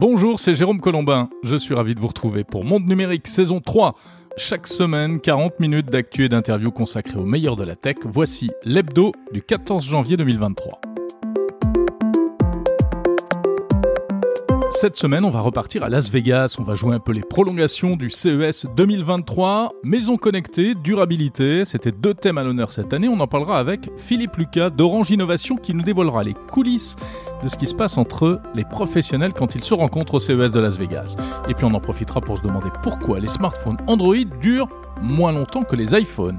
Bonjour, c'est Jérôme Colombin. Je suis ravi de vous retrouver pour Monde Numérique saison 3. Chaque semaine, 40 minutes d'actu et d'interviews consacrées au meilleur de la tech. Voici l'hebdo du 14 janvier 2023. Cette semaine, on va repartir à Las Vegas. On va jouer un peu les prolongations du CES 2023. Maison connectée, durabilité, c'était deux thèmes à l'honneur cette année. On en parlera avec Philippe Lucas d'Orange Innovation qui nous dévoilera les coulisses de ce qui se passe entre les professionnels quand ils se rencontrent au CES de Las Vegas. Et puis on en profitera pour se demander pourquoi les smartphones Android durent moins longtemps que les iPhones.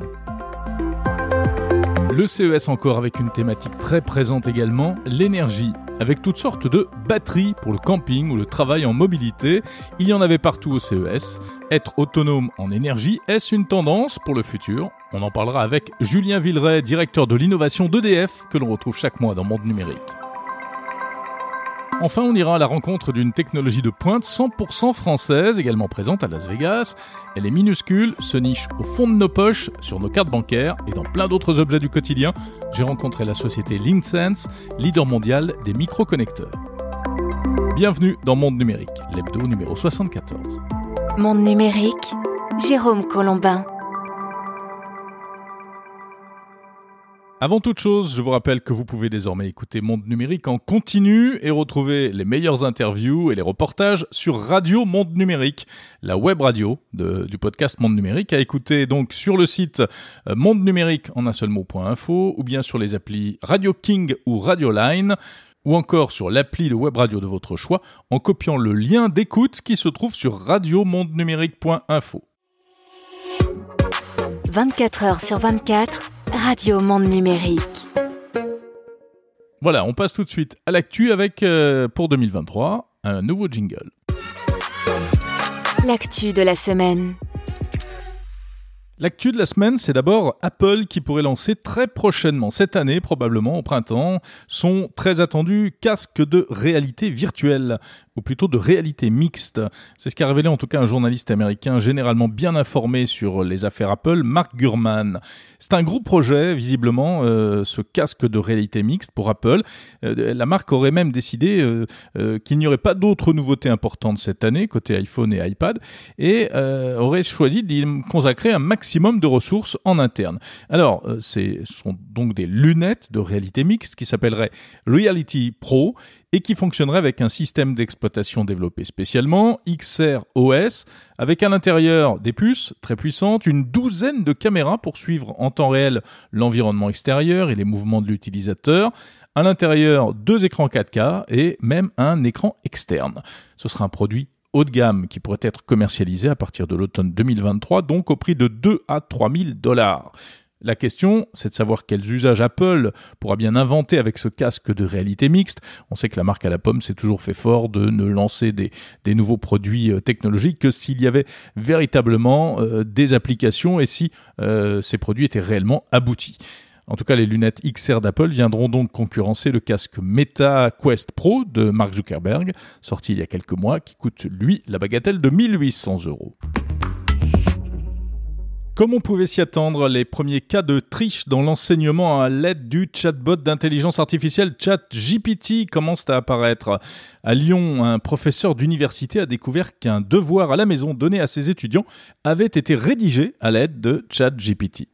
Le CES encore avec une thématique très présente également, l'énergie avec toutes sortes de batteries pour le camping ou le travail en mobilité. Il y en avait partout au CES. Être autonome en énergie, est-ce une tendance pour le futur? On en parlera avec Julien Villeray, directeur de l'innovation d'EDF, que l'on retrouve chaque mois dans Monde Numérique. Enfin, on ira à la rencontre d'une technologie de pointe 100% française, également présente à Las Vegas. Elle est minuscule, se niche au fond de nos poches, sur nos cartes bancaires et dans plein d'autres objets du quotidien. J'ai rencontré la société LinkSense, leader mondial des microconnecteurs. Bienvenue dans Monde Numérique, l'hebdo numéro 74. Monde Numérique, Jérôme Colombin. Avant toute chose, je vous rappelle que vous pouvez désormais écouter Monde Numérique en continu et retrouver les meilleures interviews et les reportages sur Radio Monde Numérique, la web radio du podcast Monde Numérique, à écouter donc sur le site euh, monde numérique en un seul mot.info ou bien sur les applis Radio King ou Radio Line ou encore sur l'appli de web radio de votre choix en copiant le lien d'écoute qui se trouve sur radiomondenumérique.info. 24 heures sur 24 Radio Monde Numérique. Voilà, on passe tout de suite à l'actu avec, euh, pour 2023, un nouveau jingle. L'actu de la semaine. L'actu de la semaine, c'est d'abord Apple qui pourrait lancer très prochainement, cette année probablement au printemps, son très attendu casque de réalité virtuelle ou plutôt de réalité mixte. C'est ce qu'a révélé en tout cas un journaliste américain généralement bien informé sur les affaires Apple, Mark Gurman. C'est un gros projet, visiblement, euh, ce casque de réalité mixte pour Apple. Euh, la marque aurait même décidé euh, qu'il n'y aurait pas d'autres nouveautés importantes cette année, côté iPhone et iPad, et aurait choisi d'y consacrer un maximum de ressources en interne. Alors, ce sont donc des lunettes de réalité mixte qui s'appelleraient Reality Pro et qui fonctionnerait avec un système d'exploitation développé spécialement, XR OS, avec à l'intérieur des puces très puissantes, une douzaine de caméras pour suivre en temps réel l'environnement extérieur et les mouvements de l'utilisateur, à l'intérieur deux écrans 4K et même un écran externe. Ce sera un produit haut de gamme qui pourrait être commercialisé à partir de l'automne 2023, donc au prix de 2 à 3 000 dollars. La question, c'est de savoir quels usages Apple pourra bien inventer avec ce casque de réalité mixte. On sait que la marque à la pomme s'est toujours fait fort de ne lancer des, nouveaux produits euh, technologiques que s'il y avait véritablement euh, des applications et si euh, ces produits étaient réellement aboutis. En tout cas, les lunettes XR d'Apple viendront donc concurrencer le casque Meta Quest Pro de Mark Zuckerberg, sorti il y a quelques mois, qui coûte lui la bagatelle de 1800 euros. Comme on pouvait s'y attendre, les premiers cas de triche dans l'enseignement à l'aide du chatbot d'intelligence artificielle ChatGPT commencent à apparaître. À Lyon, un professeur d'université a découvert qu'un devoir à la maison donné à ses étudiants avait été rédigé à l'aide de ChatGPT.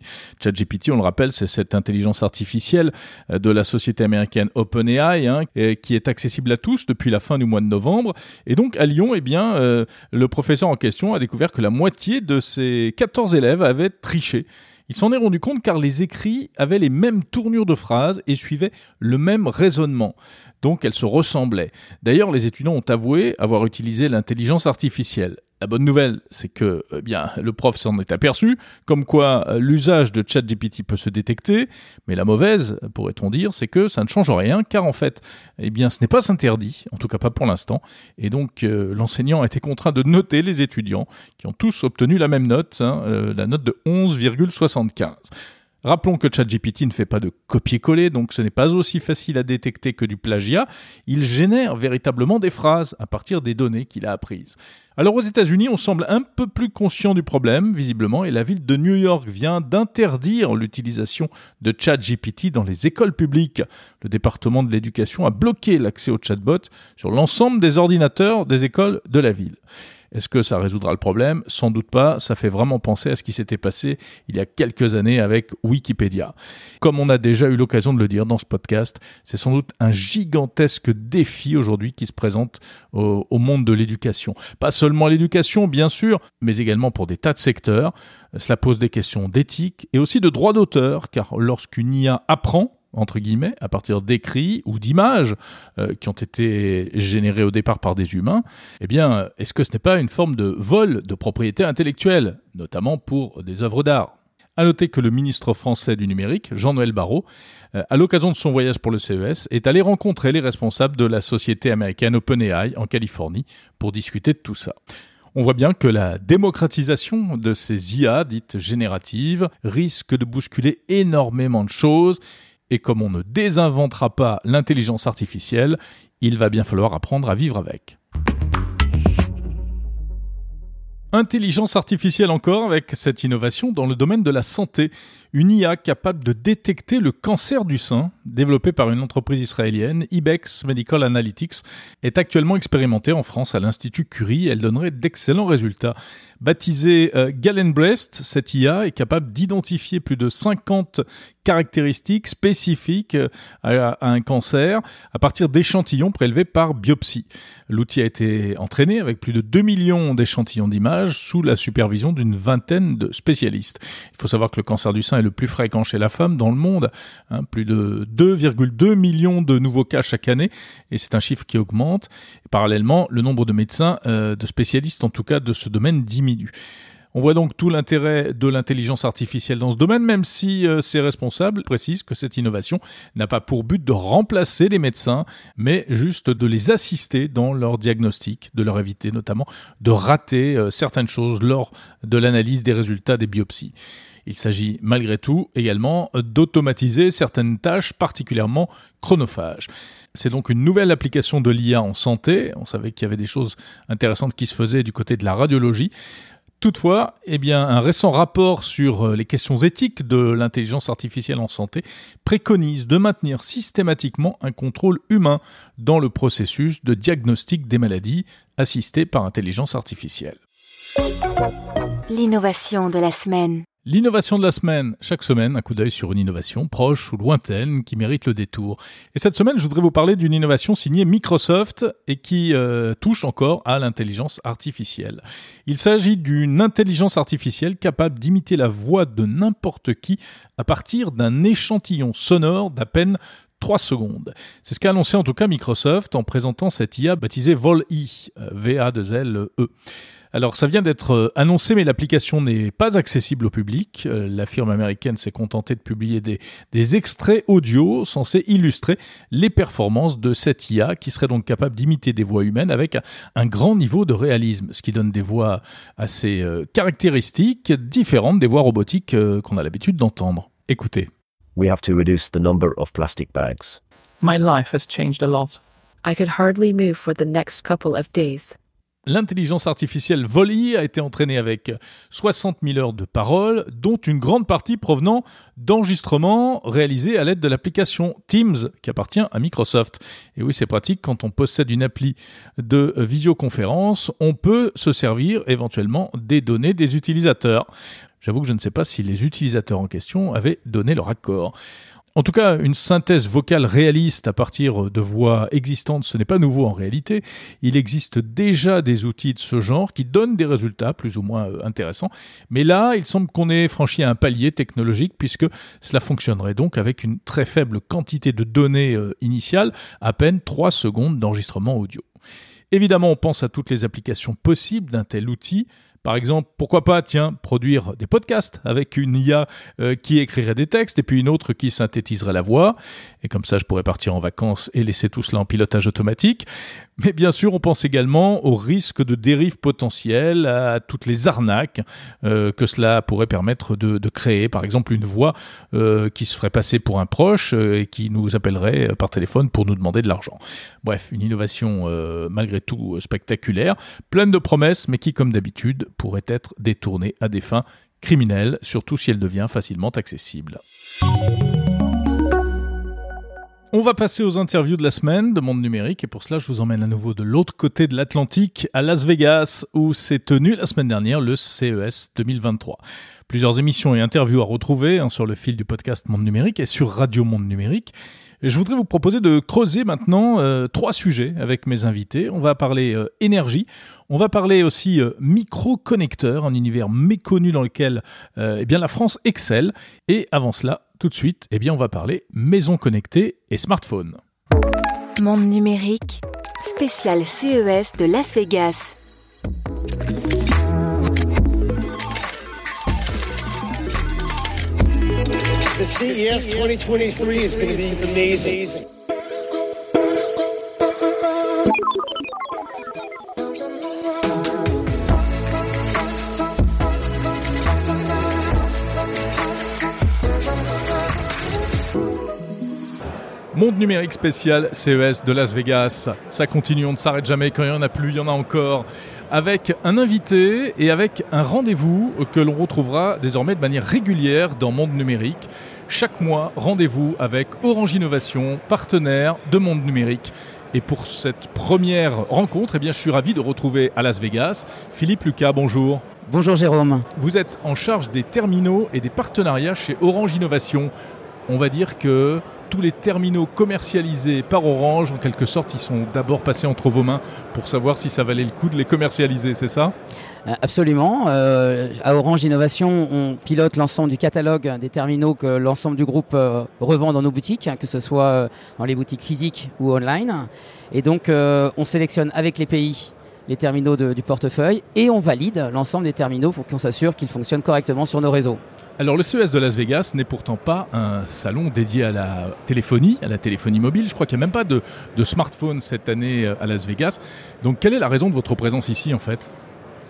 ChatGPT, on le rappelle, c'est cette intelligence artificielle euh, de la société américaine OpenAI hein, qui est accessible à tous depuis la fin du mois de novembre. Et donc à Lyon, eh bien, euh, le professeur en question a découvert que la moitié de ses 14 élèves avaient triché. Il s'en est rendu compte car les écrits avaient les mêmes tournures de phrases et suivaient le même raisonnement donc elles se ressemblaient. D'ailleurs, les étudiants ont avoué avoir utilisé l'intelligence artificielle. La bonne nouvelle, c'est que eh le prof s'en est aperçu, comme quoi euh, l'usage de ChatGPT peut se détecter, mais la mauvaise, pourrait-on dire, c'est que ça ne change rien, car en fait, eh bien ce n'est pas interdit, en tout cas pas pour l'instant, et donc euh, l'enseignant a été contraint de noter les étudiants, qui ont tous obtenu la même note, hein, euh, la note de 11,75. Rappelons que ChatGPT ne fait pas de copier-coller, donc ce n'est pas aussi facile à détecter que du plagiat. Il génère véritablement des phrases à partir des données qu'il a apprises. Alors aux États-Unis, on semble un peu plus conscient du problème, visiblement, et la ville de New York vient d'interdire l'utilisation de ChatGPT dans les écoles publiques. Le département de l'éducation a bloqué l'accès au chatbot sur l'ensemble des ordinateurs des écoles de la ville. Est-ce que ça résoudra le problème? Sans doute pas. Ça fait vraiment penser à ce qui s'était passé il y a quelques années avec Wikipédia. Comme on a déjà eu l'occasion de le dire dans ce podcast, c'est sans doute un gigantesque défi aujourd'hui qui se présente au, monde de l'éducation. Pas seulement l'éducation, bien sûr, mais également pour des tas de secteurs. Cela pose des questions d'éthique et aussi de droit d'auteur, car lorsqu'une IA apprend, entre guillemets, à partir d'écrits ou d'images euh, qui ont été générés au départ par des humains, eh bien, est-ce que ce n'est pas une forme de vol de propriété intellectuelle, notamment pour des œuvres d'art? À noter que le ministre français du numérique, Jean-Noël Barrot, euh, à l'occasion de son voyage pour le CES, est allé rencontrer les responsables de la société américaine OpenAI en Californie pour discuter de tout ça. On voit bien que la démocratisation de ces IA dites génératives risque de bousculer énormément de choses et comme on ne désinventera pas l'intelligence artificielle, il va bien falloir apprendre à vivre avec. Intelligence artificielle encore avec cette innovation dans le domaine de la santé. Une IA capable de détecter le cancer du sein, développée par une entreprise israélienne, Ibex Medical Analytics, est actuellement expérimentée en France à l'Institut Curie. Elle donnerait d'excellents résultats. Baptisée euh, Breast, cette IA est capable d'identifier plus de 50 caractéristiques spécifiques euh, à, un cancer à partir d'échantillons prélevés par biopsie. L'outil a été entraîné avec plus de 2 millions d'échantillons d'images sous la supervision d'une vingtaine de spécialistes. Il faut savoir que le cancer du sein est le plus fréquent chez la femme dans le monde, hein, plus de 2,2 millions de nouveaux cas chaque année, et c'est un chiffre qui augmente. parallèlement, le nombre de médecins, euh, de spécialistes en tout cas de ce domaine diminue. On voit donc tout l'intérêt de l'intelligence artificielle dans ce domaine, même si euh, ses responsables précisent que cette innovation n'a pas pour but de remplacer les médecins, mais juste de les assister dans leur diagnostic, de leur éviter notamment de rater euh, certaines choses lors de l'analyse des résultats des biopsies. Il s'agit malgré tout également d'automatiser certaines tâches particulièrement chronophages. C'est donc une nouvelle application de l'IA en santé. On savait qu'il y avait des choses intéressantes qui se faisaient du côté de la radiologie. Toutefois, eh bien, un récent rapport sur euh, les questions éthiques de l'intelligence artificielle en santé préconise de maintenir systématiquement un contrôle humain dans le processus de diagnostic des maladies assisté par intelligence artificielle. L'innovation de la semaine. L'innovation de la semaine. Chaque semaine, un coup d'œil sur une innovation proche ou lointaine qui mérite le détour. Et cette semaine, je voudrais vous parler d'une innovation signée Microsoft et qui euh, touche encore à l'intelligence artificielle. Il s'agit d'une intelligence artificielle capable d'imiter la voix de n'importe qui à partir d'un échantillon sonore d'à peine 3 secondes. C'est ce qu'a annoncé en tout cas Microsoft en présentant cette IA baptisée Vol-I, euh, V-A-2-L-E. Alors ça vient d'être euh, annoncé, mais l'application n'est pas accessible au public. Euh, la firme américaine s'est contentée de publier des, des, extraits audio censés illustrer les performances de cette IA qui serait donc capable d'imiter des voix humaines avec un, grand niveau de réalisme, ce qui donne des voix assez euh, caractéristiques, différentes des voix robotiques qu'on a l'habitude d'entendre. Écoutez. We have to reduce the number of plastic bags. My life has changed a lot. I could hardly move for the next couple of days l'intelligence artificielle Volley a été entraînée avec 60 000 heures de paroles, dont une grande partie provenant d'enregistrements réalisés à l'aide de l'application Teams, qui appartient à Microsoft. Et oui, c'est pratique, quand on possède une appli de visioconférence, on peut se servir éventuellement des données des utilisateurs. J'avoue que je ne sais pas si les utilisateurs en question avaient donné leur accord. En tout cas, une synthèse vocale réaliste à partir de voix existantes, ce n'est pas nouveau en réalité. Il existe déjà des outils de ce genre qui donnent des résultats plus ou moins euh, intéressants. Mais là, il semble qu'on ait franchi un palier technologique puisque cela fonctionnerait donc avec une très faible quantité de données euh, initiales, à peine 3 secondes d'enregistrement audio. Évidemment, on pense à toutes les applications possibles d'un tel outil, Par exemple, pourquoi pas, tiens, produire des podcasts avec une IA euh, qui écrirait des textes et puis une autre qui synthétiserait la voix. Et comme ça, je pourrais partir en vacances et laisser tout cela en pilotage automatique. Mais bien sûr, on pense également au risque de dérive potentielle, à toutes les arnaques euh, que cela pourrait permettre de, créer. Par exemple, une voix euh, qui se ferait passer pour un proche euh, et qui nous appellerait par téléphone pour nous demander de l'argent. Bref, une innovation malgré tout spectaculaire, pleine de promesses, mais qui, comme d'habitude, pourrait être détournée à des fins criminelles, surtout si elle devient facilement accessible. On va passer aux interviews de la semaine de Monde Numérique et pour cela je vous emmène à nouveau de l'autre côté de l'Atlantique, à Las Vegas, où s'est tenu la semaine dernière le CES 2023. Plusieurs émissions et interviews à retrouver hein, sur le fil du podcast Monde Numérique et sur Radio Monde Numérique. Je voudrais vous proposer de creuser maintenant euh, trois sujets avec mes invités. On va parler euh, énergie, on va parler aussi euh, micro-connecteurs, un univers méconnu dans lequel eh bien, la France excelle. Et avant cela, tout de suite, eh bien, on va parler maison connectée et smartphone. Monde numérique, spécial CES de Las Vegas. The CES 2023 is going to be amazing. Monde numérique spécial CES de Las Vegas. Ça continue, on ne s'arrête jamais. Quand il n'y en a plus, il y en a encore. Avec un invité et avec un rendez-vous que l'on retrouvera désormais de manière régulière dans Monde numérique. Chaque mois, rendez-vous avec Orange Innovation, partenaire de Monde numérique. Et pour cette première rencontre, eh bien, je suis ravi de retrouver à Las Vegas Philippe Lucas. Bonjour. Bonjour Jérôme. Vous êtes en charge des terminaux et des partenariats chez Orange Innovation. On va dire que tous les terminaux commercialisés par Orange, en quelque sorte, ils sont d'abord passés entre vos mains pour savoir si ça valait le coup de les commercialiser, c'est ça? Absolument. Euh, à Orange Innovation, on pilote l'ensemble du catalogue des terminaux que l'ensemble du groupe euh, revend dans nos boutiques, hein, que ce soit euh, dans les boutiques physiques ou online. Et donc, euh, on sélectionne avec les pays les terminaux de, du portefeuille et on valide l'ensemble des terminaux pour qu'on s'assure qu'ils fonctionnent correctement sur nos réseaux. Alors le CES de Las Vegas n'est pourtant pas un salon dédié à la téléphonie, à la téléphonie mobile. Je crois qu'il n'y a même pas de, de smartphone cette année à Las Vegas. Donc quelle est la raison de votre présence ici en fait?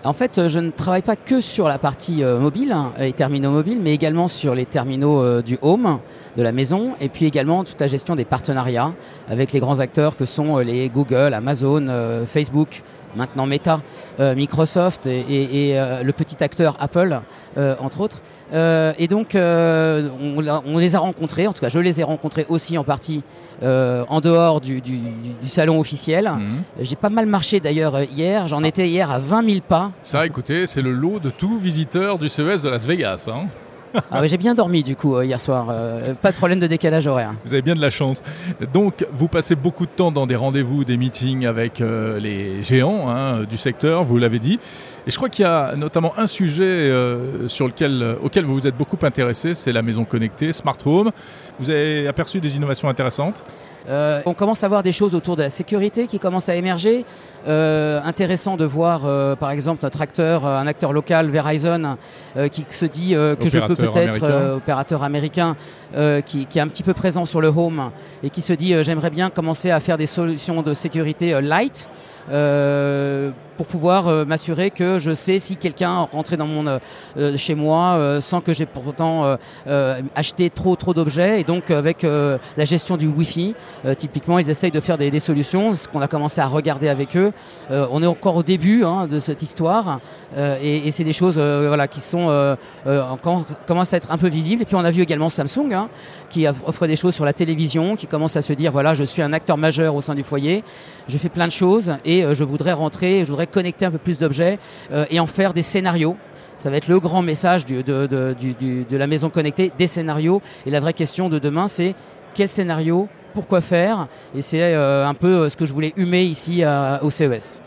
En fait, je ne travaille pas que sur la partie euh, mobile, hein, les terminaux mobiles, mais également sur les terminaux euh, du home, de la maison, et puis également toute la gestion des partenariats avec les grands acteurs que sont euh, les Google, Amazon, euh, Facebook, maintenant Meta, euh, Microsoft et, et, et euh, le petit acteur Apple, euh, entre autres. et donc, on, on, les a rencontrés, en tout cas je les ai rencontrés aussi en partie en dehors du, du, du, salon officiel. Mmh. J'ai pas mal marché d'ailleurs hier, j'en ah. étais hier à 20 000 pas. Ça, écoutez, c'est le lot de tout visiteur du CES de Las Vegas. Hein ah ouais, j'ai bien dormi du coup euh, hier soir. Euh, pas de problème de décalage horaire. Vous avez bien de la chance. Donc, vous passez beaucoup de temps dans des rendez-vous, des meetings avec euh, les géants hein, du secteur, vous l'avez dit. Et je crois qu'il y a notamment un sujet sur lequel, auquel vous vous êtes beaucoup intéressé, c'est la maison connectée, Smart Home. Vous avez aperçu des innovations intéressantes? Euh, on commence à voir des choses autour de la sécurité qui commencent à émerger. Euh, intéressant de voir, euh, par exemple, notre acteur, un acteur local, Verizon, euh, qui se dit euh, que je peux peut-être, opérateur américain, qui, qui, est un petit peu présent sur le home et qui se dit j'aimerais bien commencer à faire des solutions de sécurité light. Euh, pour pouvoir euh, m'assurer que je sais si quelqu'un rentrait dans mon euh, chez moi euh, sans que j'ai pourtant euh, euh, acheté trop trop d'objets. Et donc avec la gestion du Wi-Fi typiquement ils essayent de faire des, des solutions ce qu'on a commencé à regarder avec eux. On est encore au début hein, de cette histoire. Et, et c'est des choses voilà qui sont encore commencent à être un peu visibles. Et puis on a vu également Samsung hein, qui offre des choses sur la télévision qui commence à se dire voilà je suis un acteur majeur au sein du foyer je fais plein de choses et je voudrais rentrer je voudrais connecter un peu plus d'objets euh, et en faire des scénarios. Ça va être le grand message de, la maison connectée, des scénarios. Et la vraie question de demain, c'est quel scénario, pourquoi faire? Et c'est euh, un peu ce que je voulais humer ici au CES.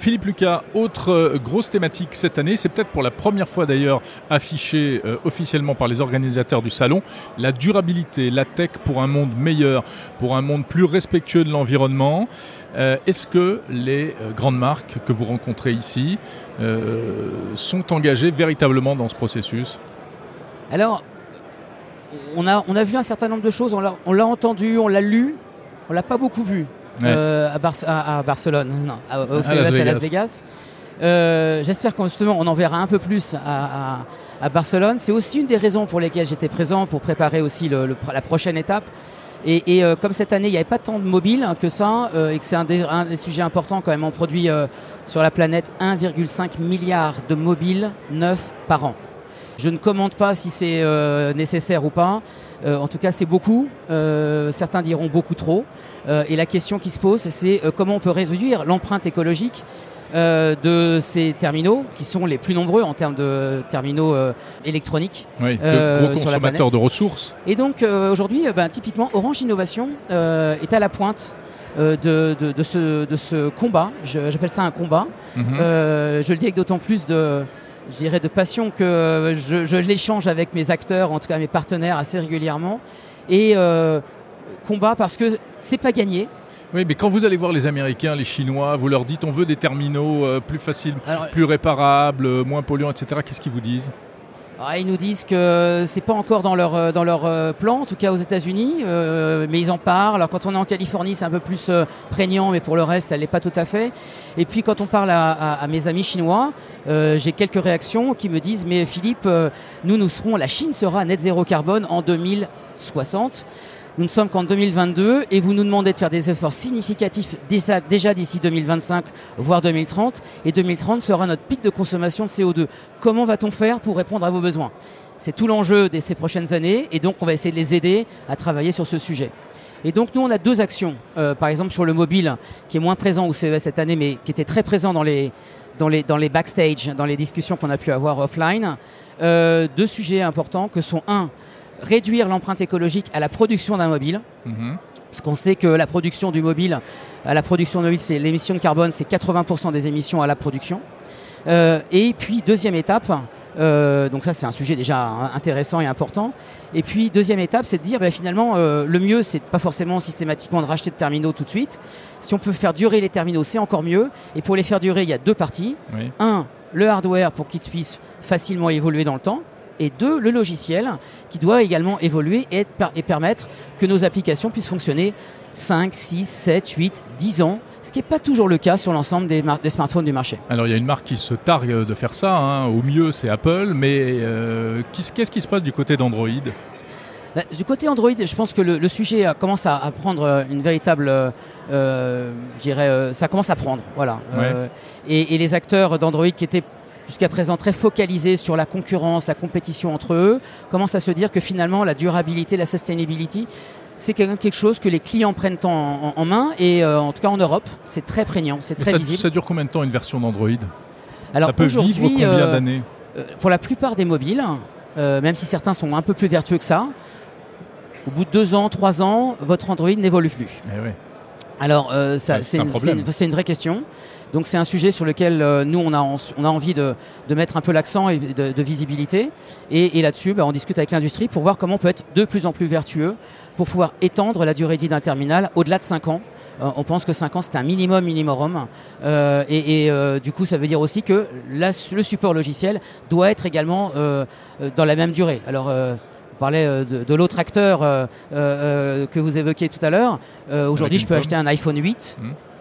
Philippe Lucas, autre euh, grosse thématique cette année, c'est peut-être pour la première fois d'ailleurs affiché euh, officiellement par les organisateurs du salon, la durabilité, la tech pour un monde meilleur, pour un monde plus respectueux de l'environnement. Euh, est-ce que les grandes marques que vous rencontrez ici sont engagées véritablement dans ce processus? Alors, on a, on a vu un certain nombre de choses, on l'a entendu, on l'a lu, on l'a pas beaucoup vu. Euh, à, Barcelone, non, à, au CES à Las Vegas. Euh, j'espère qu'on justement on en verra un peu plus à, Barcelone. C'est aussi une des raisons pour lesquelles j'étais présent pour préparer aussi la prochaine étape. Et, euh, comme cette année il n'y avait pas tant de mobiles que ça et que c'est un, un, des sujets importants quand même, on produit sur la planète 1,5 milliard de mobiles neufs par an. Je ne commente pas si c'est euh, nécessaire ou pas. Euh, en tout cas, c'est beaucoup. Euh, certains diront beaucoup trop. et la question qui se pose, c'est comment on peut réduire l'empreinte écologique de ces terminaux, qui sont les plus nombreux en termes de terminaux électroniques. Oui, de gros consommateurs de ressources. Et donc aujourd'hui, ben, typiquement, Orange Innovation est à la pointe de, ce, combat. J'appelle ça un combat. Mhm. je le dis avec d'autant plus de, je dirais, de passion que je, l'échange avec mes acteurs, en tout cas mes partenaires assez régulièrement. Et euh, combat parce que c'est pas gagné. Oui, mais quand vous allez voir les Américains, les Chinois, vous leur dites on veut des terminaux euh, plus faciles, plus réparables, euh, moins polluants, etc. Qu'est-ce qu'ils vous disent? Ah, ils nous disent que c'est pas encore dans leur, euh, dans leur euh, plan, en tout cas aux États-Unis, euh, mais ils en parlent. Alors quand on est en Californie, c'est un peu plus prégnant, mais pour le reste, elle n'est pas tout à fait. Et puis quand on parle à, mes amis chinois, j'ai quelques réactions qui me disent mais Philippe, nous nous serons, la Chine sera net zéro carbone en 2060. Nous ne sommes qu'en 2022 et vous nous demandez de faire des efforts significatifs déjà, d'ici 2025, voire 2030. Et 2030 sera notre pic de consommation de CO2. Comment va-t-on faire pour répondre à vos besoins? C'est tout l'enjeu de ces prochaines années et donc on va essayer de les aider à travailler sur ce sujet. Et donc nous, on a deux actions. Euh, par exemple, sur le mobile, qui est moins présent au CES cette année, mais qui était très présent dans les, dans les, dans les backstage, dans les discussions qu'on a pu avoir offline. Euh, deux sujets importants que sont, un, réduire l'empreinte écologique à la production d'un mobile. Mhm. Parce qu'on sait que la production du mobile, à la production mobile, c'est l'émission de carbone, c'est 80% des émissions à la production. Euh, et puis deuxième étape, euh, donc ça c'est un sujet déjà intéressant et important. Et puis deuxième étape, c'est de dire ben, finalement euh, le mieux c'est pas forcément systématiquement de racheter de terminaux tout de suite. Si on peut faire durer les terminaux, c'est encore mieux. Et pour les faire durer, il y a deux parties. Un, le hardware pour qu'ils puissent facilement évoluer dans le temps et deux, le logiciel qui doit également évoluer et, et permettre que nos applications puissent fonctionner 5, 6, 7, 8, 10 ans, ce qui n'est pas toujours le cas sur l'ensemble des, des, smartphones du marché. Alors il y a une marque qui se targue de faire ça, hein. au mieux c'est Apple, mais euh, qu'est-ce qui se passe du côté d'Android? Bah, du côté Android, je pense que le, sujet commence à, prendre une véritable, euh, je dirais, euh, ça commence à prendre, voilà. et, et, les acteurs d'Android qui étaient jusqu'à présent très focalisés sur la concurrence, la compétition entre eux, commencent à se dire que finalement la durabilité, la sustainability, c'est quelque chose que les clients prennent en, main et euh, en tout cas en Europe, c'est très prégnant, c'est très ça, visible. Ça dure combien de temps une version d'Android? Alors ça peut vivre combien euh, d'années? euh, Pour la plupart des mobiles, même si certains sont un peu plus vertueux que ça, au bout de deux ans, trois ans, votre Android n'évolue plus. Eh Alors, c'est une, une, vraie question. Donc c'est un sujet sur lequel euh, nous, on a, on a envie de, de mettre un peu l'accent et de, de, visibilité. Et, et là-dessus, bah, on discute avec l'industrie pour voir comment on peut être de plus en plus vertueux pour pouvoir étendre la durée de vie d'un terminal au-delà de 5 ans. Euh, on pense que 5 ans, c'est un minimum minimum. Euh, et, et du coup, ça veut dire aussi que la, le support logiciel doit être également dans la même durée. Alors, on parlait de, de l'autre acteur que vous évoquiez tout à l'heure. Aujourd'hui, je peux acheter un iPhone 8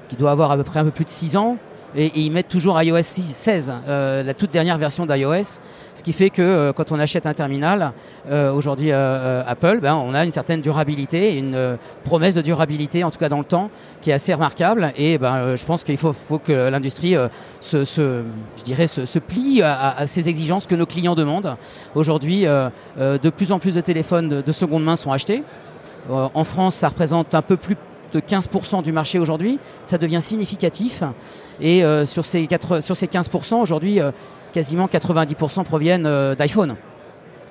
qui doit avoir à peu près un peu plus de 6 ans. Et, ils mettent toujours iOS 16, euh, la toute dernière version d'iOS, ce qui fait que euh, quand on achète un terminal, euh, aujourd'hui Apple, ben, on a une certaine durabilité, une promesse de durabilité, en tout cas dans le temps, qui est assez remarquable. Et ben, je pense qu'il faut, faut, que l'industrie se, se, plie à, ces exigences que nos clients demandent. Aujourd'hui, de plus en plus de téléphones de seconde main sont achetés. en France, ça représente un peu plus de 15% du marché aujourd'hui, ça devient significatif. Et euh, sur, ces sur ces 15%, aujourd'hui, euh, quasiment 90% proviennent euh, d'iPhone.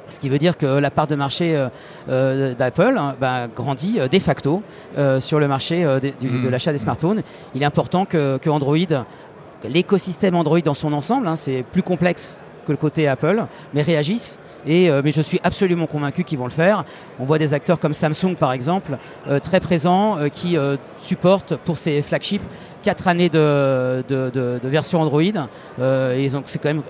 Ce qui veut dire que la part de marché d'Apple hein, bah, grandit de facto sur le marché de, hmm. l'achat des smartphones. Il est important que, que Android l'écosystème Android dans son ensemble, hein, c'est plus complexe que le côté Apple, mais réagissent. Et, mais je suis absolument convaincu qu'ils vont le faire. On voit des acteurs comme Samsung, par exemple, très présents, qui supportent pour ses flagships quatre années de, de, version Android. et donc c'est quand même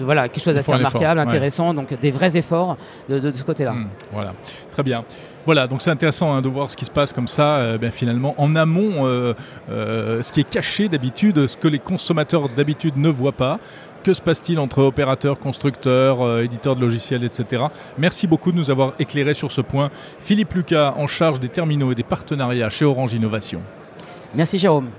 voilà, quelque chose d'assez remarquable, intéressant, donc des vrais efforts de, ce côté-là. Hmm, voilà, très bien. Voilà, donc c'est intéressant hein, de voir ce qui se passe comme ça, euh, ben, finalement, en amont, euh, euh, ce qui est caché d'habitude, ce que les consommateurs d'habitude ne voient pas. Que se passe-t-il entre opérateurs, constructeurs, éditeurs de logiciels, etc. Merci beaucoup de nous avoir éclairé sur ce point. Philippe Lucas, en charge des terminaux et des partenariats chez Orange Innovation. Merci Jérôme.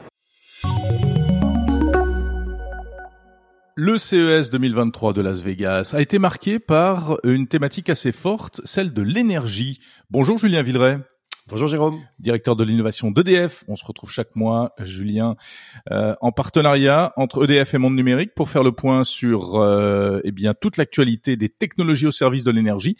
Le CES 2023 de Las Vegas a été marqué par une thématique assez forte, celle de l'énergie. Bonjour Julien Villeray. Bonjour Jérôme. Directeur de l'innovation d'EDF. On se retrouve chaque mois, Julien, euh, en partenariat entre EDF et Monde Numérique pour faire le point sur euh, eh bien toute l'actualité des technologies au service de l'énergie.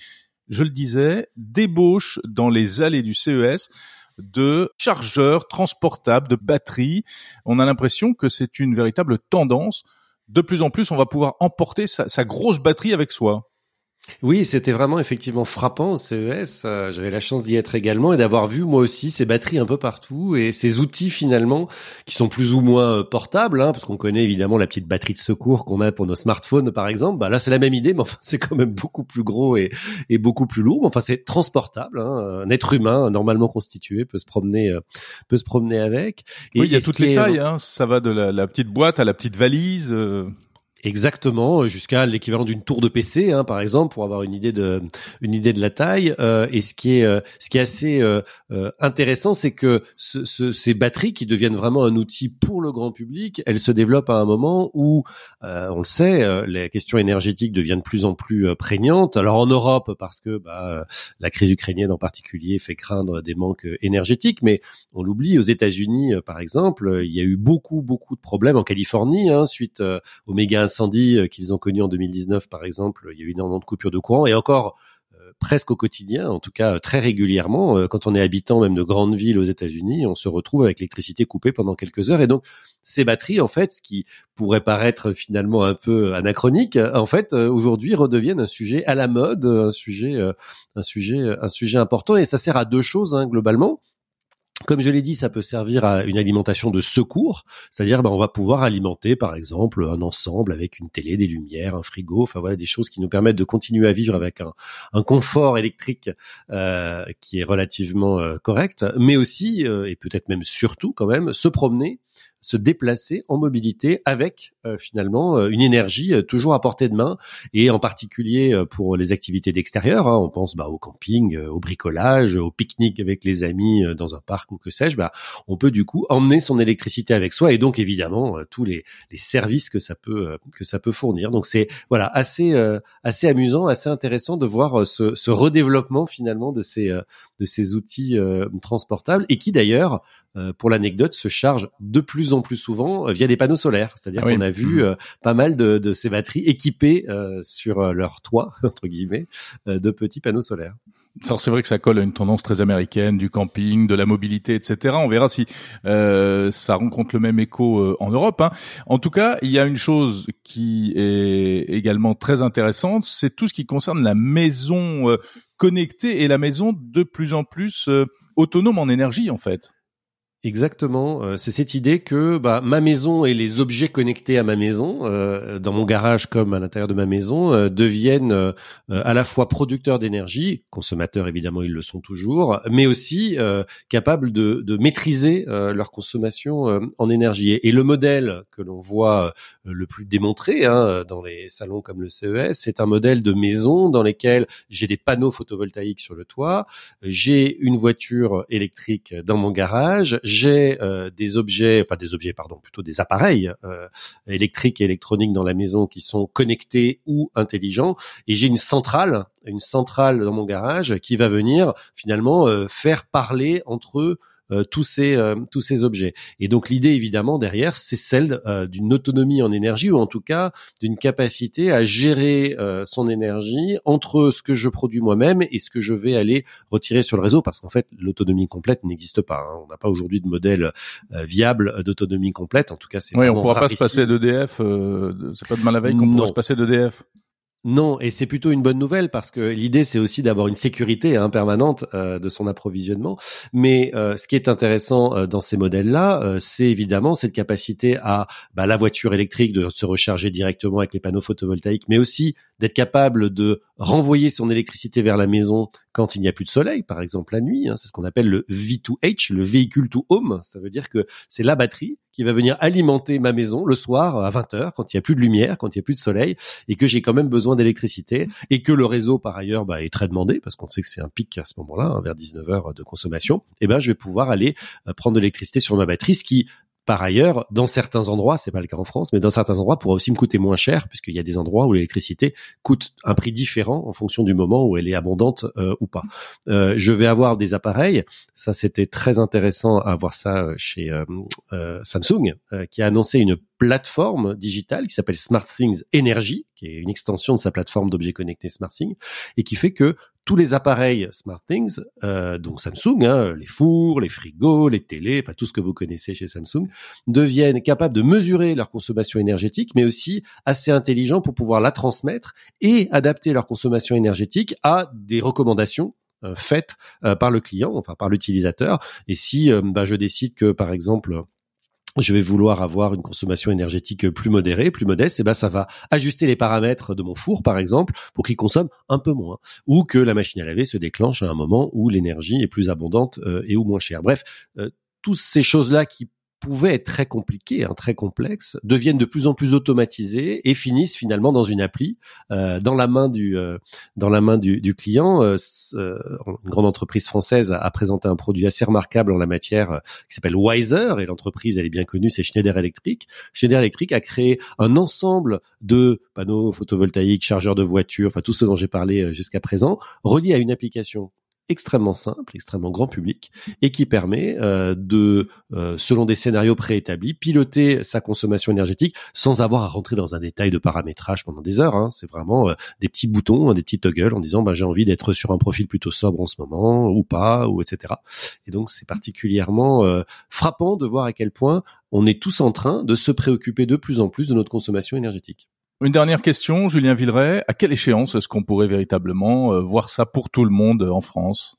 Je le disais, débauche dans les allées du CES de chargeurs transportables, de batteries. On a l'impression que c'est une véritable tendance de plus en plus, on va pouvoir emporter sa, grosse batterie avec soi. Oui, c'était vraiment effectivement frappant au CES. Euh, j'avais la chance d'y être également et d'avoir vu moi aussi ces batteries un peu partout et ces outils finalement qui sont plus ou moins euh, portables, hein, parce qu'on connaît évidemment la petite batterie de secours qu'on a pour nos smartphones par exemple. Bah là, c'est la même idée, mais enfin c'est quand même beaucoup plus gros et, et beaucoup plus lourd. Mais enfin, c'est transportable. Hein. Un être humain normalement constitué peut se promener, euh, peut se promener avec. Et, oui, il y a toutes les tailles. Hein. Ça va de la, petite boîte à la petite valise. Exactement, jusqu'à l'équivalent d'une tour de PC, hein, par exemple, pour avoir une idée de une idée de la taille. Euh, et ce qui est euh, ce qui est assez euh, intéressant, c'est que ce, ce, ces batteries qui deviennent vraiment un outil pour le grand public, elles se développent à un moment où, on le sait, les questions énergétiques deviennent de plus en plus prégnantes. Alors en Europe, parce que bah, la crise ukrainienne en particulier fait craindre des manques énergétiques, mais on l'oublie. Aux États-Unis, par exemple, il y a eu beaucoup beaucoup de problèmes en Californie hein, suite aux méga incendie euh, qu'ils ont connu en 2019, par exemple, il y a eu énormément de coupures de courant et encore euh, presque au quotidien, en tout cas euh, très régulièrement, quand on est habitant même de grandes villes aux États-Unis, on se retrouve avec l'électricité coupée pendant quelques heures. Et donc ces batteries, en fait, ce qui pourrait paraître finalement un peu anachronique, en fait, aujourd'hui redeviennent un sujet à la mode, un sujet, un sujet, un sujet important. Et ça sert à deux choses hein, globalement. Comme je l'ai dit, ça peut servir à une alimentation de secours, c'est-à-dire ben, on va pouvoir alimenter par exemple un ensemble avec une télé, des lumières, un frigo, enfin voilà des choses qui nous permettent de continuer à vivre avec un, un confort électrique euh, qui est relativement euh, correct, mais aussi euh, et peut-être même surtout quand même se promener se déplacer en mobilité avec euh, finalement euh, une énergie euh, toujours à portée de main et en particulier pour les activités d'extérieur. Hein, on pense bah, au camping, au bricolage, au pique-nique avec les amis dans un parc ou que sais-je. Bah, on peut du coup emmener son électricité avec soi et donc évidemment tous les, les services que ça peut que ça peut fournir. Donc c'est voilà assez assez amusant, assez intéressant de voir ce, ce redéveloppement finalement de ces de ces outils transportables et qui d'ailleurs euh, pour l'anecdote, se charge de plus en plus souvent euh, via des panneaux solaires. C'est-à-dire ah qu'on a vu mmh. euh, pas mal de, de, ces batteries équipées sur leur toit, entre guillemets, de petits panneaux solaires. c'est vrai que ça colle à une tendance très américaine du camping, de la mobilité, etc. On verra si euh, ça rencontre le même écho en Europe. Hein. En tout cas, il y a une chose qui est également très intéressante, c'est tout ce qui concerne la maison connectée et la maison de plus en plus autonome en énergie, en fait. Exactement, euh, c'est cette idée que bah, ma maison et les objets connectés à ma maison, euh, dans mon garage comme à l'intérieur de ma maison, euh, deviennent à la fois producteurs d'énergie, consommateurs évidemment ils le sont toujours, mais aussi capables de, de maîtriser leur consommation en énergie. Et, le modèle que l'on voit le plus démontré hein, dans les salons comme le CES, c'est un modèle de maison dans lesquels j'ai des panneaux photovoltaïques sur le toit, j'ai une voiture électrique dans mon garage, j'ai euh, des objets, enfin des objets, pardon, plutôt des appareils euh, électriques et électroniques dans la maison qui sont connectés ou intelligents, et j'ai une centrale, une centrale dans mon garage qui va venir finalement euh, faire parler entre eux tous ces tous ces objets. Et donc l'idée évidemment derrière, c'est celle d'une autonomie en énergie ou en tout cas d'une capacité à gérer son énergie entre ce que je produis moi-même et ce que je vais aller retirer sur le réseau, parce qu'en fait l'autonomie complète n'existe pas. Hein. On n'a pas aujourd'hui de modèle viable d'autonomie complète. En tout cas, c'est oui, on pourra pas se passer d'EDF. c'est pas demain la veille qu'on pourra se passer d'EDF. Non, et c'est plutôt une bonne nouvelle parce que l'idée c'est aussi d'avoir une sécurité hein, permanente euh, de son approvisionnement. Mais euh, ce qui est intéressant euh, dans ces modèles-là, c'est évidemment cette capacité à bah, la voiture électrique de se recharger directement avec les panneaux photovoltaïques, mais aussi d'être capable de renvoyer son électricité vers la maison quand il n'y a plus de soleil, par exemple la nuit. Hein, c'est ce qu'on appelle le V2H, le véhicule to home. Ça veut dire que c'est la batterie qui va venir alimenter ma maison le soir à 20h quand il n'y a plus de lumière, quand il n'y a plus de soleil et que j'ai quand même besoin d'électricité et que le réseau par ailleurs bah, est très demandé parce qu'on sait que c'est un pic à ce moment-là, hein, vers 19h de consommation. Et eh ben je vais pouvoir aller euh, prendre de l'électricité sur ma batterie, ce qui par ailleurs, dans certains endroits, c'est pas le cas en France, mais dans certains endroits, pourra aussi me coûter moins cher, puisqu'il y a des endroits où l'électricité coûte un prix différent en fonction du moment où elle est abondante euh, ou pas. Euh, je vais avoir des appareils, ça c'était très intéressant à voir ça euh, chez Samsung, qui a annoncé une plateforme digitale qui s'appelle SmartThings Energy, qui est une extension de sa plateforme d'objets connectés SmartThings, et qui fait que tous les appareils SmartThings, euh, donc Samsung, hein, les fours, les frigos, les télés, enfin tout ce que vous connaissez chez Samsung, deviennent capables de mesurer leur consommation énergétique, mais aussi assez intelligents pour pouvoir la transmettre et adapter leur consommation énergétique à des recommandations euh, faites euh, par le client, enfin par l'utilisateur. Et si euh, bah, je décide que, par exemple, je vais vouloir avoir une consommation énergétique plus modérée, plus modeste, et ben ça va ajuster les paramètres de mon four par exemple pour qu'il consomme un peu moins ou que la machine à laver se déclenche à un moment où l'énergie est plus abondante euh, et ou moins chère. Bref, euh, toutes ces choses-là qui pouvaient être très compliqués, hein, très complexes, deviennent de plus en plus automatisés et finissent finalement dans une appli, euh, dans la main du euh, client. Euh, euh une grande entreprise française a, présenté un produit assez remarquable en la matière qui s'appelle Wiser et l'entreprise elle est bien connue, c'est Schneider Electric. Schneider Electric a créé un ensemble de panneaux photovoltaïques, chargeurs de voitures, enfin tout ce dont j'ai parlé jusqu'à présent, reliés à une application extrêmement simple, extrêmement grand public, et qui permet euh, de, euh, selon des scénarios préétablis, piloter sa consommation énergétique sans avoir à rentrer dans un détail de paramétrage pendant des heures. Hein. C'est vraiment euh, des petits boutons, des petits toggles en disant bah, j'ai envie d'être sur un profil plutôt sobre en ce moment ou pas, ou etc. Et donc c'est particulièrement frappant de voir à quel point on est tous en train de se préoccuper de plus en plus de notre consommation énergétique. Une dernière question, Julien Villeray. À quelle échéance est-ce qu'on pourrait véritablement euh, voir ça pour tout le monde en France?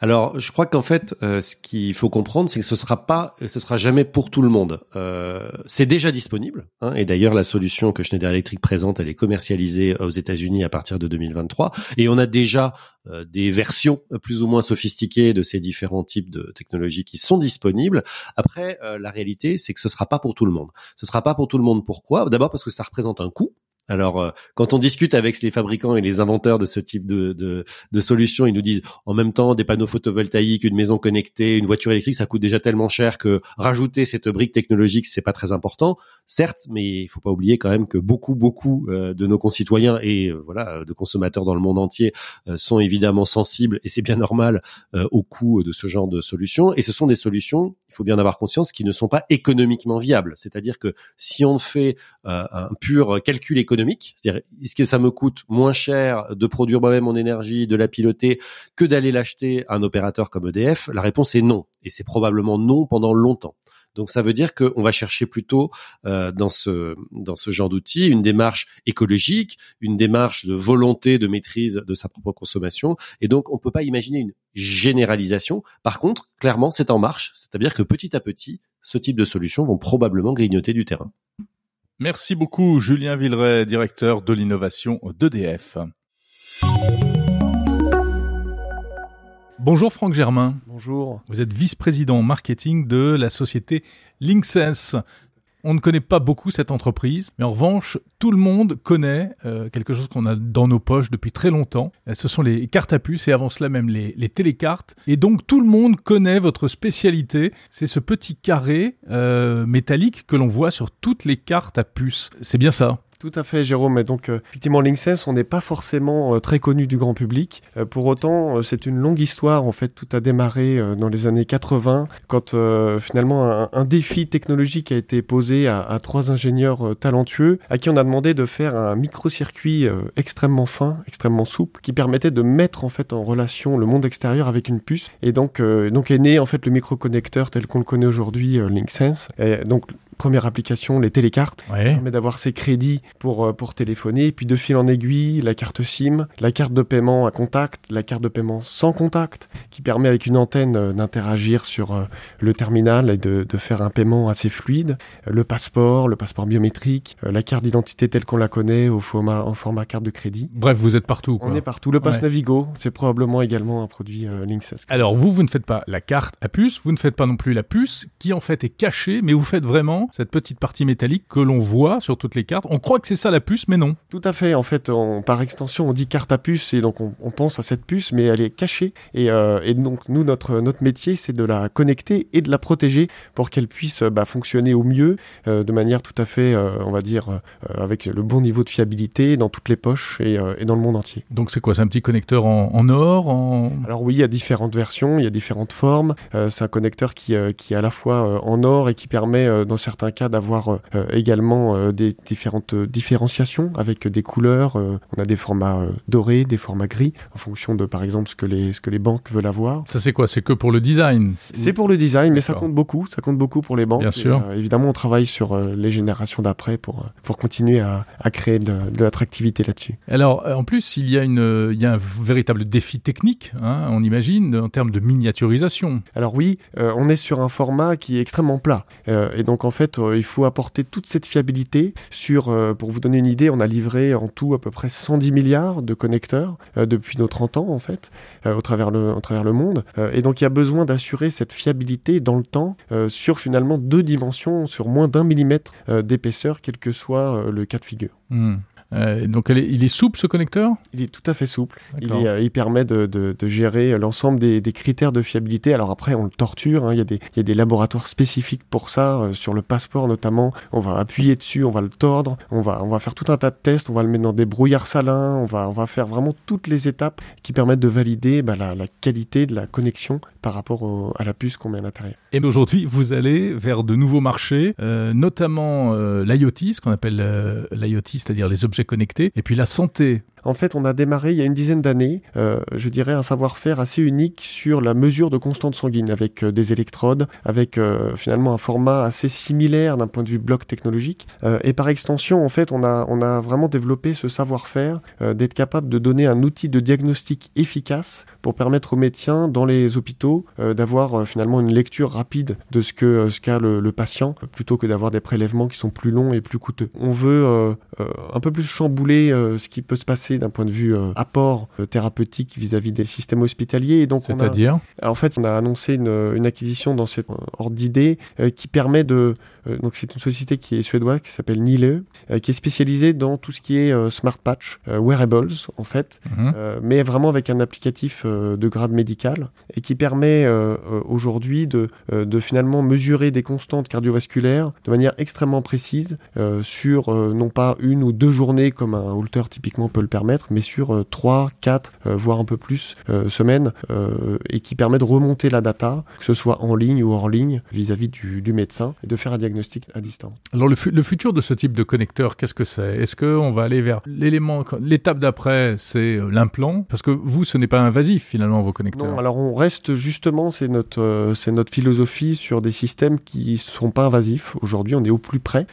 Alors, je crois qu'en fait, euh, ce qu'il faut comprendre, c'est que ce sera pas, ce sera jamais pour tout le monde. Euh, c'est déjà disponible, hein, et d'ailleurs, la solution que Schneider Electric présente, elle est commercialisée aux États-Unis à partir de 2023, et on a déjà euh, des versions plus ou moins sophistiquées de ces différents types de technologies qui sont disponibles. Après, la réalité, c'est que ce sera pas pour tout le monde. Ce sera pas pour tout le monde. Pourquoi? D'abord parce que ça représente un coût. Alors, euh, quand on discute avec les fabricants et les inventeurs de ce type de, de, de, solutions, ils nous disent en même temps des panneaux photovoltaïques, une maison connectée, une voiture électrique, ça coûte déjà tellement cher que rajouter cette brique technologique, c'est pas très important. Certes, mais il faut pas oublier quand même que beaucoup, beaucoup euh, de nos concitoyens et euh, voilà de consommateurs dans le monde entier sont évidemment sensibles et c'est bien normal au coût de ce genre de solutions. Et ce sont des solutions, il faut bien avoir conscience, qui ne sont pas économiquement viables. C'est-à-dire que si on fait un pur calcul économique c'est-à-dire, est-ce que ça me coûte moins cher de produire moi-même mon énergie, de la piloter, que d'aller l'acheter à un opérateur comme EDF La réponse est non. Et c'est probablement non pendant longtemps. Donc ça veut dire qu'on va chercher plutôt euh, dans ce dans ce genre d'outils une démarche écologique, une démarche de volonté de maîtrise de sa propre consommation. Et donc on peut pas imaginer une généralisation. Par contre, clairement, c'est en marche. C'est-à-dire que petit à petit, ce type de solutions vont probablement grignoter du terrain. Merci beaucoup Julien Villeray, directeur de l'innovation d'EDF. Bonjour Franck Germain. Bonjour. Vous êtes vice-président marketing de la société Linksens. On ne connaît pas beaucoup cette entreprise, mais en revanche, tout le monde connaît euh, quelque chose qu'on a dans nos poches depuis très longtemps. Euh, ce sont les cartes à puce et avant cela même les, télécartes. Et donc tout le monde connaît votre spécialité. C'est ce petit carré euh, métallique que l'on voit sur toutes les cartes à puce. C'est bien ça Tout à fait, Jérôme. Et donc, euh, effectivement, Linksys, on n'est pas forcément euh, très connu du grand public. Euh, pour autant, c'est une longue histoire. En fait, tout a démarré dans les années 80, quand finalement un, défi technologique a été posé à, à trois ingénieurs talentueux, à qui on a demandé de faire un microcircuit extrêmement fin, extrêmement souple, qui permettait de mettre en fait en relation le monde extérieur avec une puce. Et donc, donc est né en fait le microconnecteur tel qu'on le connaît aujourd'hui, Linksense. Et donc première application, les télécartes, ouais. permet d'avoir ses crédits pour, euh, pour téléphoner, puis de fil en aiguille, la carte SIM, la carte de paiement à contact, la carte de paiement sans contact, qui permet avec une antenne euh, d'interagir sur euh, le terminal et de, de, faire un paiement assez fluide, le passeport, le passeport biométrique, la carte d'identité telle qu'on la connaît au format, au format carte de crédit. Bref, vous êtes partout. Quoi. On est partout. Le pass ouais. Navigo, c'est probablement également un produit euh, Linksys. Alors vous, vous ne faites pas la carte à puce, vous ne faites pas non plus la puce, qui en fait est cachée, mais vous faites vraiment cette petite partie métallique que l'on voit sur toutes les cartes. On croit que c'est ça la puce, mais non. Tout à fait. En fait, on, par extension, on dit carte à puce et donc on, on pense à cette puce, mais elle est cachée. Et, euh, et donc nous, notre notre métier, c'est de la connecter et de la protéger pour qu'elle puisse bah, fonctionner au mieux, euh, de manière tout à fait, euh, on va dire, avec le bon niveau de fiabilité dans toutes les poches et, et dans le monde entier. Donc c'est quoi? C'est un petit connecteur en, en or en... Alors oui, il y a différentes versions, il y a différentes formes. C'est un connecteur qui qui est à la fois en or et qui permet, dans certains cas, d'avoir euh, également euh, des différentes différenciations avec des couleurs. Euh, on a des formats dorés, des formats gris, en fonction de, par exemple, ce que les, ce que les banques veulent avoir. Ça, c'est quoi? C'est que pour le design? C'est pour le design, mais ça compte beaucoup. Ça compte beaucoup pour les banques. Bien sûr. Et, évidemment, on travaille sur les générations d'après pour, pour continuer à, à créer de, de l'attractivité là-dessus. Alors, en plus, il y a, une, il y a un véritable défi technique, hein, on imagine, en termes de miniaturisation. Alors oui, euh, on est sur un format qui est extrêmement plat. Euh, et donc, en fait, euh, il faut apporter toute cette fiabilité sur, euh, pour vous donner une idée, on a livré en tout à peu près 110 milliards de connecteurs euh, depuis nos 30 ans, en fait, au, travers le, monde. Et donc, il y a besoin d'assurer cette fiabilité dans le temps sur finalement deux dimensions, sur moins d'un millimètre d'épaisseur, quel que soit le cas de figure. Mmh. Euh, donc elle est, il est souple ce connecteur? Il est tout à fait souple. Il, est, euh, il, permet de, de, de gérer l'ensemble des, des, critères de fiabilité. Alors après, on le torture. Hein. Il, y a des, il y a des laboratoires spécifiques pour ça. Euh, sur le passeport notamment, on va appuyer dessus, on va le tordre, on va, on va faire tout un tas de tests. On va le mettre dans des brouillards salins. On va, on va faire vraiment toutes les étapes qui permettent de valider bah, la, la, qualité de la connexion par rapport au, à la puce qu'on met à l'intérieur. Et aujourd'hui, vous allez vers de nouveaux marchés, euh, notamment euh, l'IoT, ce qu'on appelle euh, l'IoT, c'est-à-dire les objets connectés, et puis la santé. En fait, on a démarré il y a une dizaine d'années, euh, je dirais, un savoir-faire assez unique sur la mesure de constante sanguine avec euh, des électrodes, avec euh, finalement un format assez similaire d'un point de vue bloc technologique. Et par extension, en fait, on a, on a vraiment développé ce savoir-faire d'être capable de donner un outil de diagnostic efficace pour permettre aux médecins dans les hôpitaux d'avoir finalement une lecture rapide de ce que ce qu'a le, patient, plutôt que d'avoir des prélèvements qui sont plus longs et plus coûteux. On veut un peu plus chambouler ce qui peut se passer d'un point de vue euh, apport euh, thérapeutique vis-à-vis -vis des systèmes hospitaliers. Et donc, c'est-à-dire, en fait, on a annoncé une, une acquisition dans cette ordre d'idée euh, qui permet de donc c'est une société qui est suédoise qui s'appelle Nile, qui est spécialisée dans tout ce qui est smart patch, wearables en fait, Mhm. mais vraiment avec un applicatif de grade médical et qui permet aujourd'hui de, de finalement mesurer des constantes cardiovasculaires de manière extrêmement précise sur non pas une ou deux journées comme un holter typiquement peut le permettre, mais sur euh, 3, 4, euh, voire un peu plus euh, semaines, et qui permet de remonter la data, que ce soit en ligne ou hors ligne, vis-à-vis -vis du, du, médecin, et de faire un diagnostic à distance. Alors le, fu le futur de ce type de connecteur, qu'est-ce que c'est? Est-ce qu'on va aller vers l'élément, l'étape d'après, c'est l'implant? Parce que vous, ce n'est pas invasif finalement vos connecteurs. Non, alors on reste justement, c'est notre, c'est notre philosophie sur des systèmes qui ne sont pas invasifs. Aujourd'hui, on est au plus près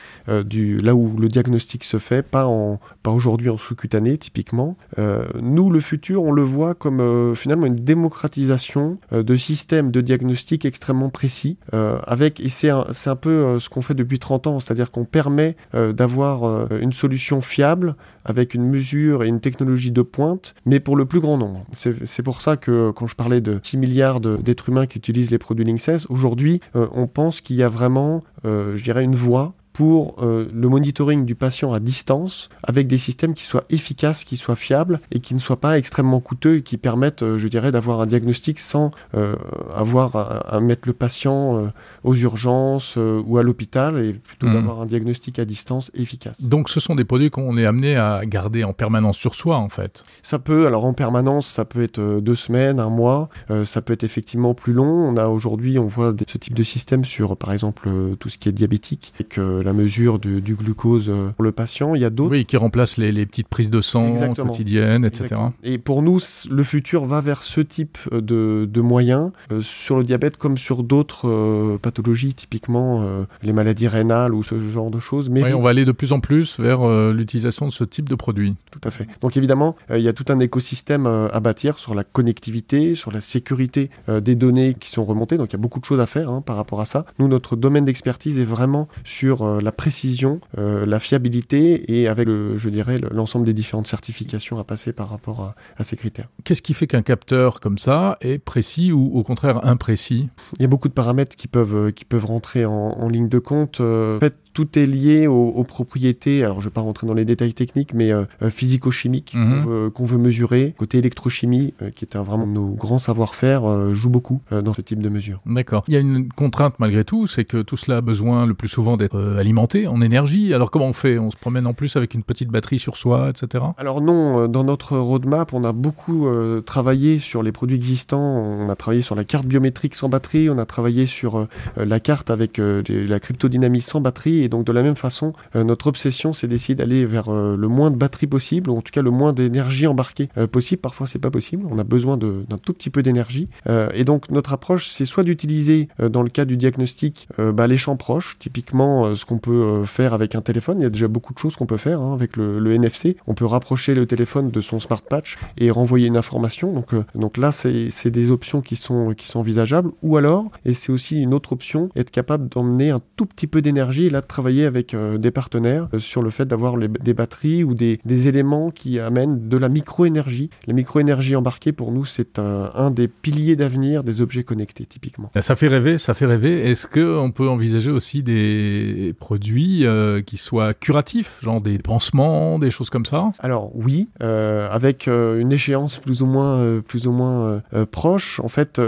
du là où le diagnostic se fait, pas en, pas aujourd'hui en sous-cutané typiquement. Euh, nous, le futur, on le voit comme euh, finalement une démocratisation euh, de systèmes de diagnostic extrêmement précis, avec et c'est un, un, peu ce qu'on fait depuis 30 ans, c'est-à-dire qu'on permet d'avoir une solution fiable avec une mesure et une technologie de pointe, mais pour le plus grand nombre. C'est pour ça que quand je parlais de 6 milliards d'êtres humains qui utilisent les produits Linksys, aujourd'hui, on pense qu'il y a vraiment, je dirais, une voie pour euh, le monitoring du patient à distance avec des systèmes qui soient efficaces, qui soient fiables et qui ne soient pas extrêmement coûteux et qui permettent, euh, je dirais, d'avoir un diagnostic sans euh, avoir à, mettre le patient aux urgences ou à l'hôpital et plutôt mmh. d'avoir un diagnostic à distance efficace. Donc ce sont des produits qu'on est amené à garder en permanence sur soi en fait Ça peut, alors en permanence, ça peut être deux semaines, un mois, ça peut être effectivement plus long. On a aujourd'hui, on voit ce type de système sur par exemple tout ce qui est diabétique et que la mesure du, glucose euh, pour le patient. Il y a d'autres. Oui, qui remplacent les, petites prises de sang quotidiennes, etc. Et pour nous, le futur va vers ce type euh, de, moyens euh, sur le diabète comme sur d'autres pathologies, typiquement les maladies rénales ou ce genre de choses. Mais oui, on va aller de plus en plus vers l'utilisation de ce type de produits. Tout à fait. Donc évidemment, il y a tout un écosystème à bâtir sur la connectivité, sur la sécurité des données qui sont remontées. Donc il y a beaucoup de choses à faire hein, par rapport à ça. Nous, notre domaine d'expertise est vraiment sur la précision, euh, la fiabilité et avec, le, je dirais, l'ensemble des différentes certifications à passer par rapport à, ces critères. Qu'est-ce qui fait qu'un capteur comme ça est précis ou au contraire imprécis? Il y a beaucoup de paramètres qui peuvent, qui peuvent rentrer en, ligne de compte. Euh, en fait, tout est lié aux, propriétés, alors je ne vais pas rentrer dans les détails techniques, mais euh, euh, physico-chimiques mhm. qu'on veut, mesurer. Côté électrochimie, euh, qui est un, vraiment nos grands savoir-faire, joue beaucoup dans ce type de mesure. D'accord. Il y a une contrainte malgré tout, c'est que tout cela a besoin le plus souvent d'être alimenté en énergie. Alors comment on fait? On se promène en plus avec une petite batterie sur soi, etc. Alors non, dans notre roadmap, on a beaucoup travaillé sur les produits existants. On a travaillé sur la carte biométrique sans batterie, on a travaillé sur la carte avec la cryptodynamie sans batterie et donc de la même façon, euh, notre obsession, c'est d'essayer d'aller vers euh, le moins de batterie possible, ou en tout cas le moins d'énergie embarquée euh, possible. Parfois, c'est pas possible. On a besoin d'un tout petit peu d'énergie. et donc, notre approche, c'est soit d'utiliser, dans le cas du diagnostic, bah, les champs proches, typiquement ce qu'on peut faire avec un téléphone. Il y a déjà beaucoup de choses qu'on peut faire hein, avec le, NFC. On peut rapprocher le téléphone de son smart patch et renvoyer une information. Donc, donc là, c'est des options qui sont, qui sont envisageables. Ou alors, et c'est aussi une autre option, être capable d'emmener un tout petit peu d'énergie là travailler avec euh, des partenaires euh, sur le fait d'avoir des batteries ou des, éléments qui amènent de la microénergie. La microénergie embarquée, pour nous, c'est un, des piliers d'avenir des objets connectés, typiquement. Ça fait rêver, ça fait rêver. Est-ce qu'on peut envisager aussi des produits euh, qui soient curatifs, genre des pansements, des choses comme ça? Alors oui, avec une échéance plus ou moins, plus ou moins proche. En fait,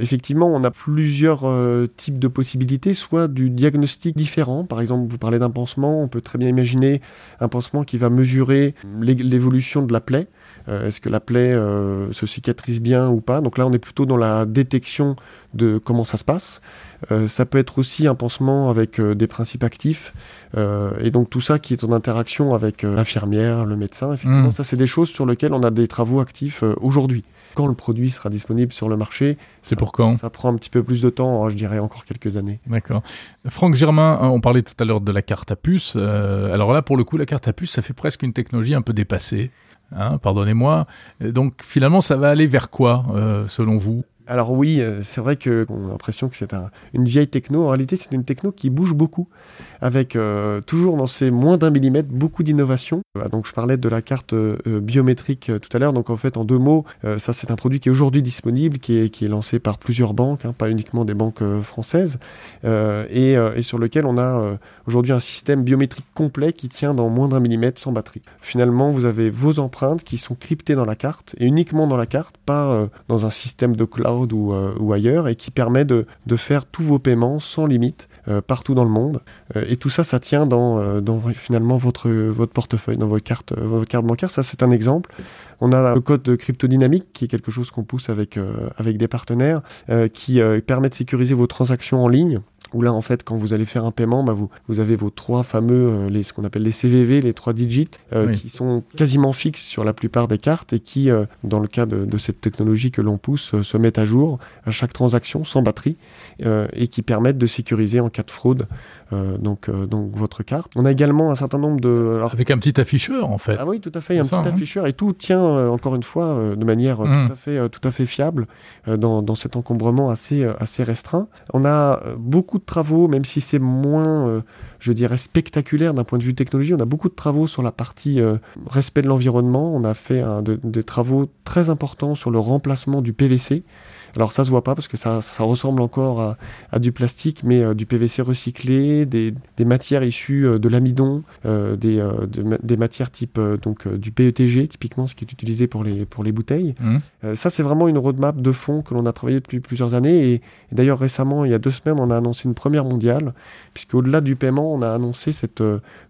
effectivement, on a plusieurs types de possibilités, soit du diagnostic différent, par exemple vous parlez d'un pansement, on peut très bien imaginer un pansement qui va mesurer l'évolution de la plaie. Euh, est-ce que la plaie euh, se cicatrise bien ou pas? Donc là, on est plutôt dans la détection de comment ça se passe. Euh, ça peut être aussi un pansement avec des principes actifs. et donc tout ça qui est en interaction avec l'infirmière, le médecin. Effectivement, mmh. ça, c'est des choses sur lesquelles on a des travaux actifs aujourd'hui. Quand le produit sera disponible sur le marché, c'est pour quand? Ça prend un petit peu plus de temps, je dirais encore quelques années. D'accord. Franck Germain, hein, on parlait tout à l'heure de la carte à puce. alors là, pour le coup, la carte à puce, ça fait presque une technologie un peu dépassée. Hein, pardonnez-moi. Donc finalement, ça va aller vers quoi, euh, selon vous? Alors oui, euh, c'est vrai qu'on a l'impression que c'est une vieille techno. En réalité, c'est une techno qui bouge beaucoup, avec euh, toujours dans ces moins d'un millimètre beaucoup d'innovation. Donc je parlais de la carte euh, biométrique tout à l'heure. Donc en fait, en deux mots, ça c'est un produit qui est aujourd'hui disponible, qui est, qui est lancé par plusieurs banques, hein, pas uniquement des banques françaises, et, et, sur lequel on a aujourd'hui un système biométrique complet qui tient dans moins d'un millimètre sans batterie. Finalement, vous avez vos empreintes qui sont cryptées dans la carte, et uniquement dans la carte, pas dans un système de cloud euh, ou, ailleurs et qui permet de, faire tous vos paiements sans limite euh, partout dans le monde. Euh, et tout ça, ça tient dans, dans finalement votre, portefeuille, dans votre carte, votre carte bancaire. Ça, c'est un exemple. On a le code cryptodynamique qui est quelque chose qu'on pousse avec des partenaires qui permet de sécuriser vos transactions en ligne où là, en fait, quand vous allez faire un paiement, bah, vous, vous avez vos trois fameux, euh, les, ce qu'on appelle les CVV, les trois digits, euh, qui sont quasiment fixes sur la plupart des cartes et qui, euh, dans le cas de, de cette technologie que l'on pousse, se mettent à jour à chaque transaction sans batterie et qui permettent de sécuriser en cas de fraude donc, donc votre carte. On a également un certain nombre de... Avec un petit afficheur, en fait. Ah oui, tout à fait, un petit hein. afficheur et tout tient, encore une fois, de manière mmh. tout, à fait, tout à fait fiable dans, dans cet encombrement assez, assez restreint. On a beaucoup travaux, même si c'est moins, euh, je dirais, spectaculaire d'un point de vue technologie. On a beaucoup de travaux sur la partie euh, respect de l'environnement. On a fait des travaux très importants sur le remplacement du PVC. Alors ça se voit pas parce que ça, ça ressemble encore à, à du plastique, mais du PVC recyclé, des, des matières issues de l'amidon, des, des matières type donc du PETG typiquement, ce qui est utilisé pour les pour les bouteilles. Mmh. ça c'est vraiment une roadmap de fond que l'on a travaillé depuis plusieurs années et, d'ailleurs récemment, il y a deux semaines, on a annoncé une première mondiale puisque au-delà du paiement, on a annoncé cette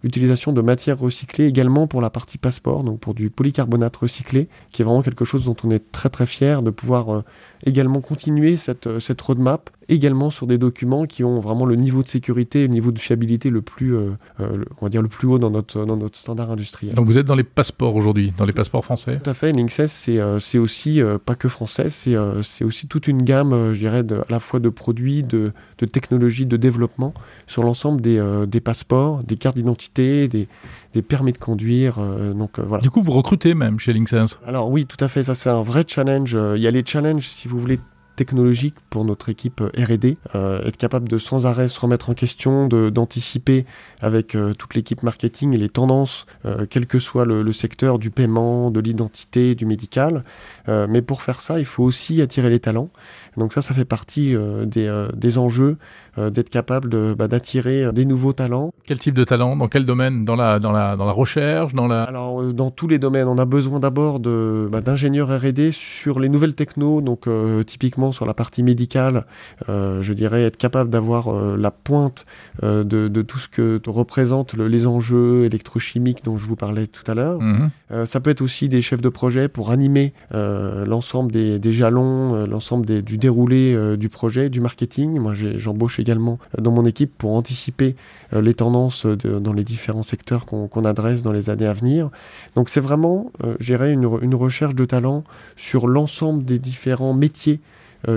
l'utilisation de matières recyclées également pour la partie passeport, donc pour du polycarbonate recyclé, qui est vraiment quelque chose dont on est très très fier de pouvoir euh, également continuer cette, euh, cette roadmap également sur des documents qui ont vraiment le niveau de sécurité, le niveau de fiabilité le plus, euh, on va dire le plus haut dans notre, dans notre standard industriel. Donc vous êtes dans les passeports aujourd'hui, dans les passeports français? Tout à fait, Linksys c'est c'est aussi pas que français, c'est aussi toute une gamme, je dirais, de, à la fois de produits, de, de technologies, de développement sur l'ensemble des, des passeports, des cartes d'identité, des, des permis de conduire. donc voilà. Du coup, vous recrutez même chez Linksys? Alors oui, tout à fait, ça c'est un vrai challenge. Il y a les challenges, si vous voulez, technologiques pour notre équipe R&D, euh, être capable de sans arrêt se remettre en question, d'anticiper avec euh, toute l'équipe marketing et les tendances, euh, quel que soit le, le, secteur du paiement, de l'identité, du médical. mais pour faire ça, il faut aussi attirer les talents. Donc ça, ça fait partie des, des enjeux euh, d'être capable bah, d'attirer euh, des nouveaux talents. Quel type de talent? Dans quel domaine? Dans la, dans, la, dans la recherche? Dans la... Alors, euh, dans tous les domaines. On a besoin d'abord de, bah, d'ingénieurs R&D sur les nouvelles technos, donc typiquement sur la partie médicale, je dirais être capable d'avoir la pointe de, de, tout ce que représentent les enjeux électrochimiques dont je vous parlais tout à l'heure. Mhm. ça peut être aussi des chefs de projet pour animer l'ensemble des, des jalons, l'ensemble du déroulé du projet, du marketing. Moi, j'embauche également euh, dans mon équipe pour anticiper euh, les tendances dans les différents secteurs qu'on adresse dans les années à venir. Donc c'est vraiment, euh, gérer une, une, recherche de talent sur l'ensemble des différents métiers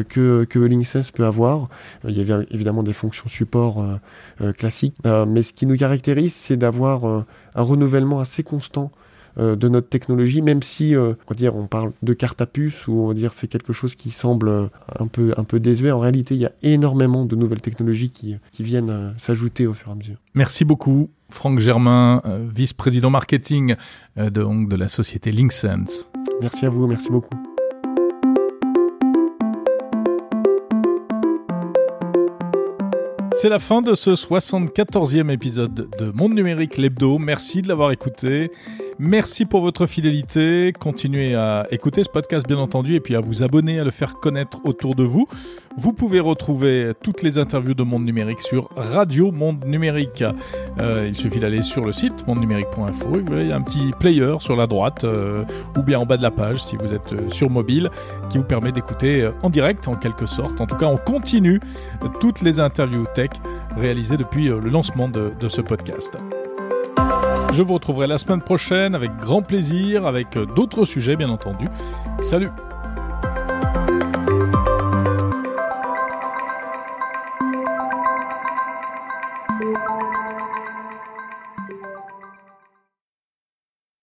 que, que Linksys peut avoir. Il y a évidemment des fonctions support classiques, mais ce qui nous caractérise, c'est d'avoir un renouvellement assez constant euh, de notre technologie, même si euh, on, va dire, on parle de carte à puce ou on va dire c'est quelque chose qui semble euh, un peu, un peu désuet. En réalité, il y a énormément de nouvelles technologies qui, qui viennent s'ajouter au fur et à mesure. Merci beaucoup. Franck Germain, vice-président marketing de, de la société LinkSense. Merci à vous, merci beaucoup. C'est la fin de ce 74e épisode de Monde Numérique l'Hebdo. Merci de l'avoir écouté. Merci pour votre fidélité. Continuez à écouter ce podcast, bien entendu, et puis à vous abonner, à le faire connaître autour de vous. Vous pouvez retrouver toutes les interviews de Monde Numérique sur Radio Monde Numérique. Euh, il suffit d'aller sur le site mondenumérique.info. Vous voyez, un petit player sur la droite euh, ou bien en bas de la page si vous êtes euh, sur mobile qui vous permet d'écouter en direct en quelque sorte. En tout cas, on continue toutes les interviews réalisées depuis le lancement de, de ce podcast. Je vous retrouverai la semaine prochaine avec grand plaisir, avec d'autres sujets bien entendu. Salut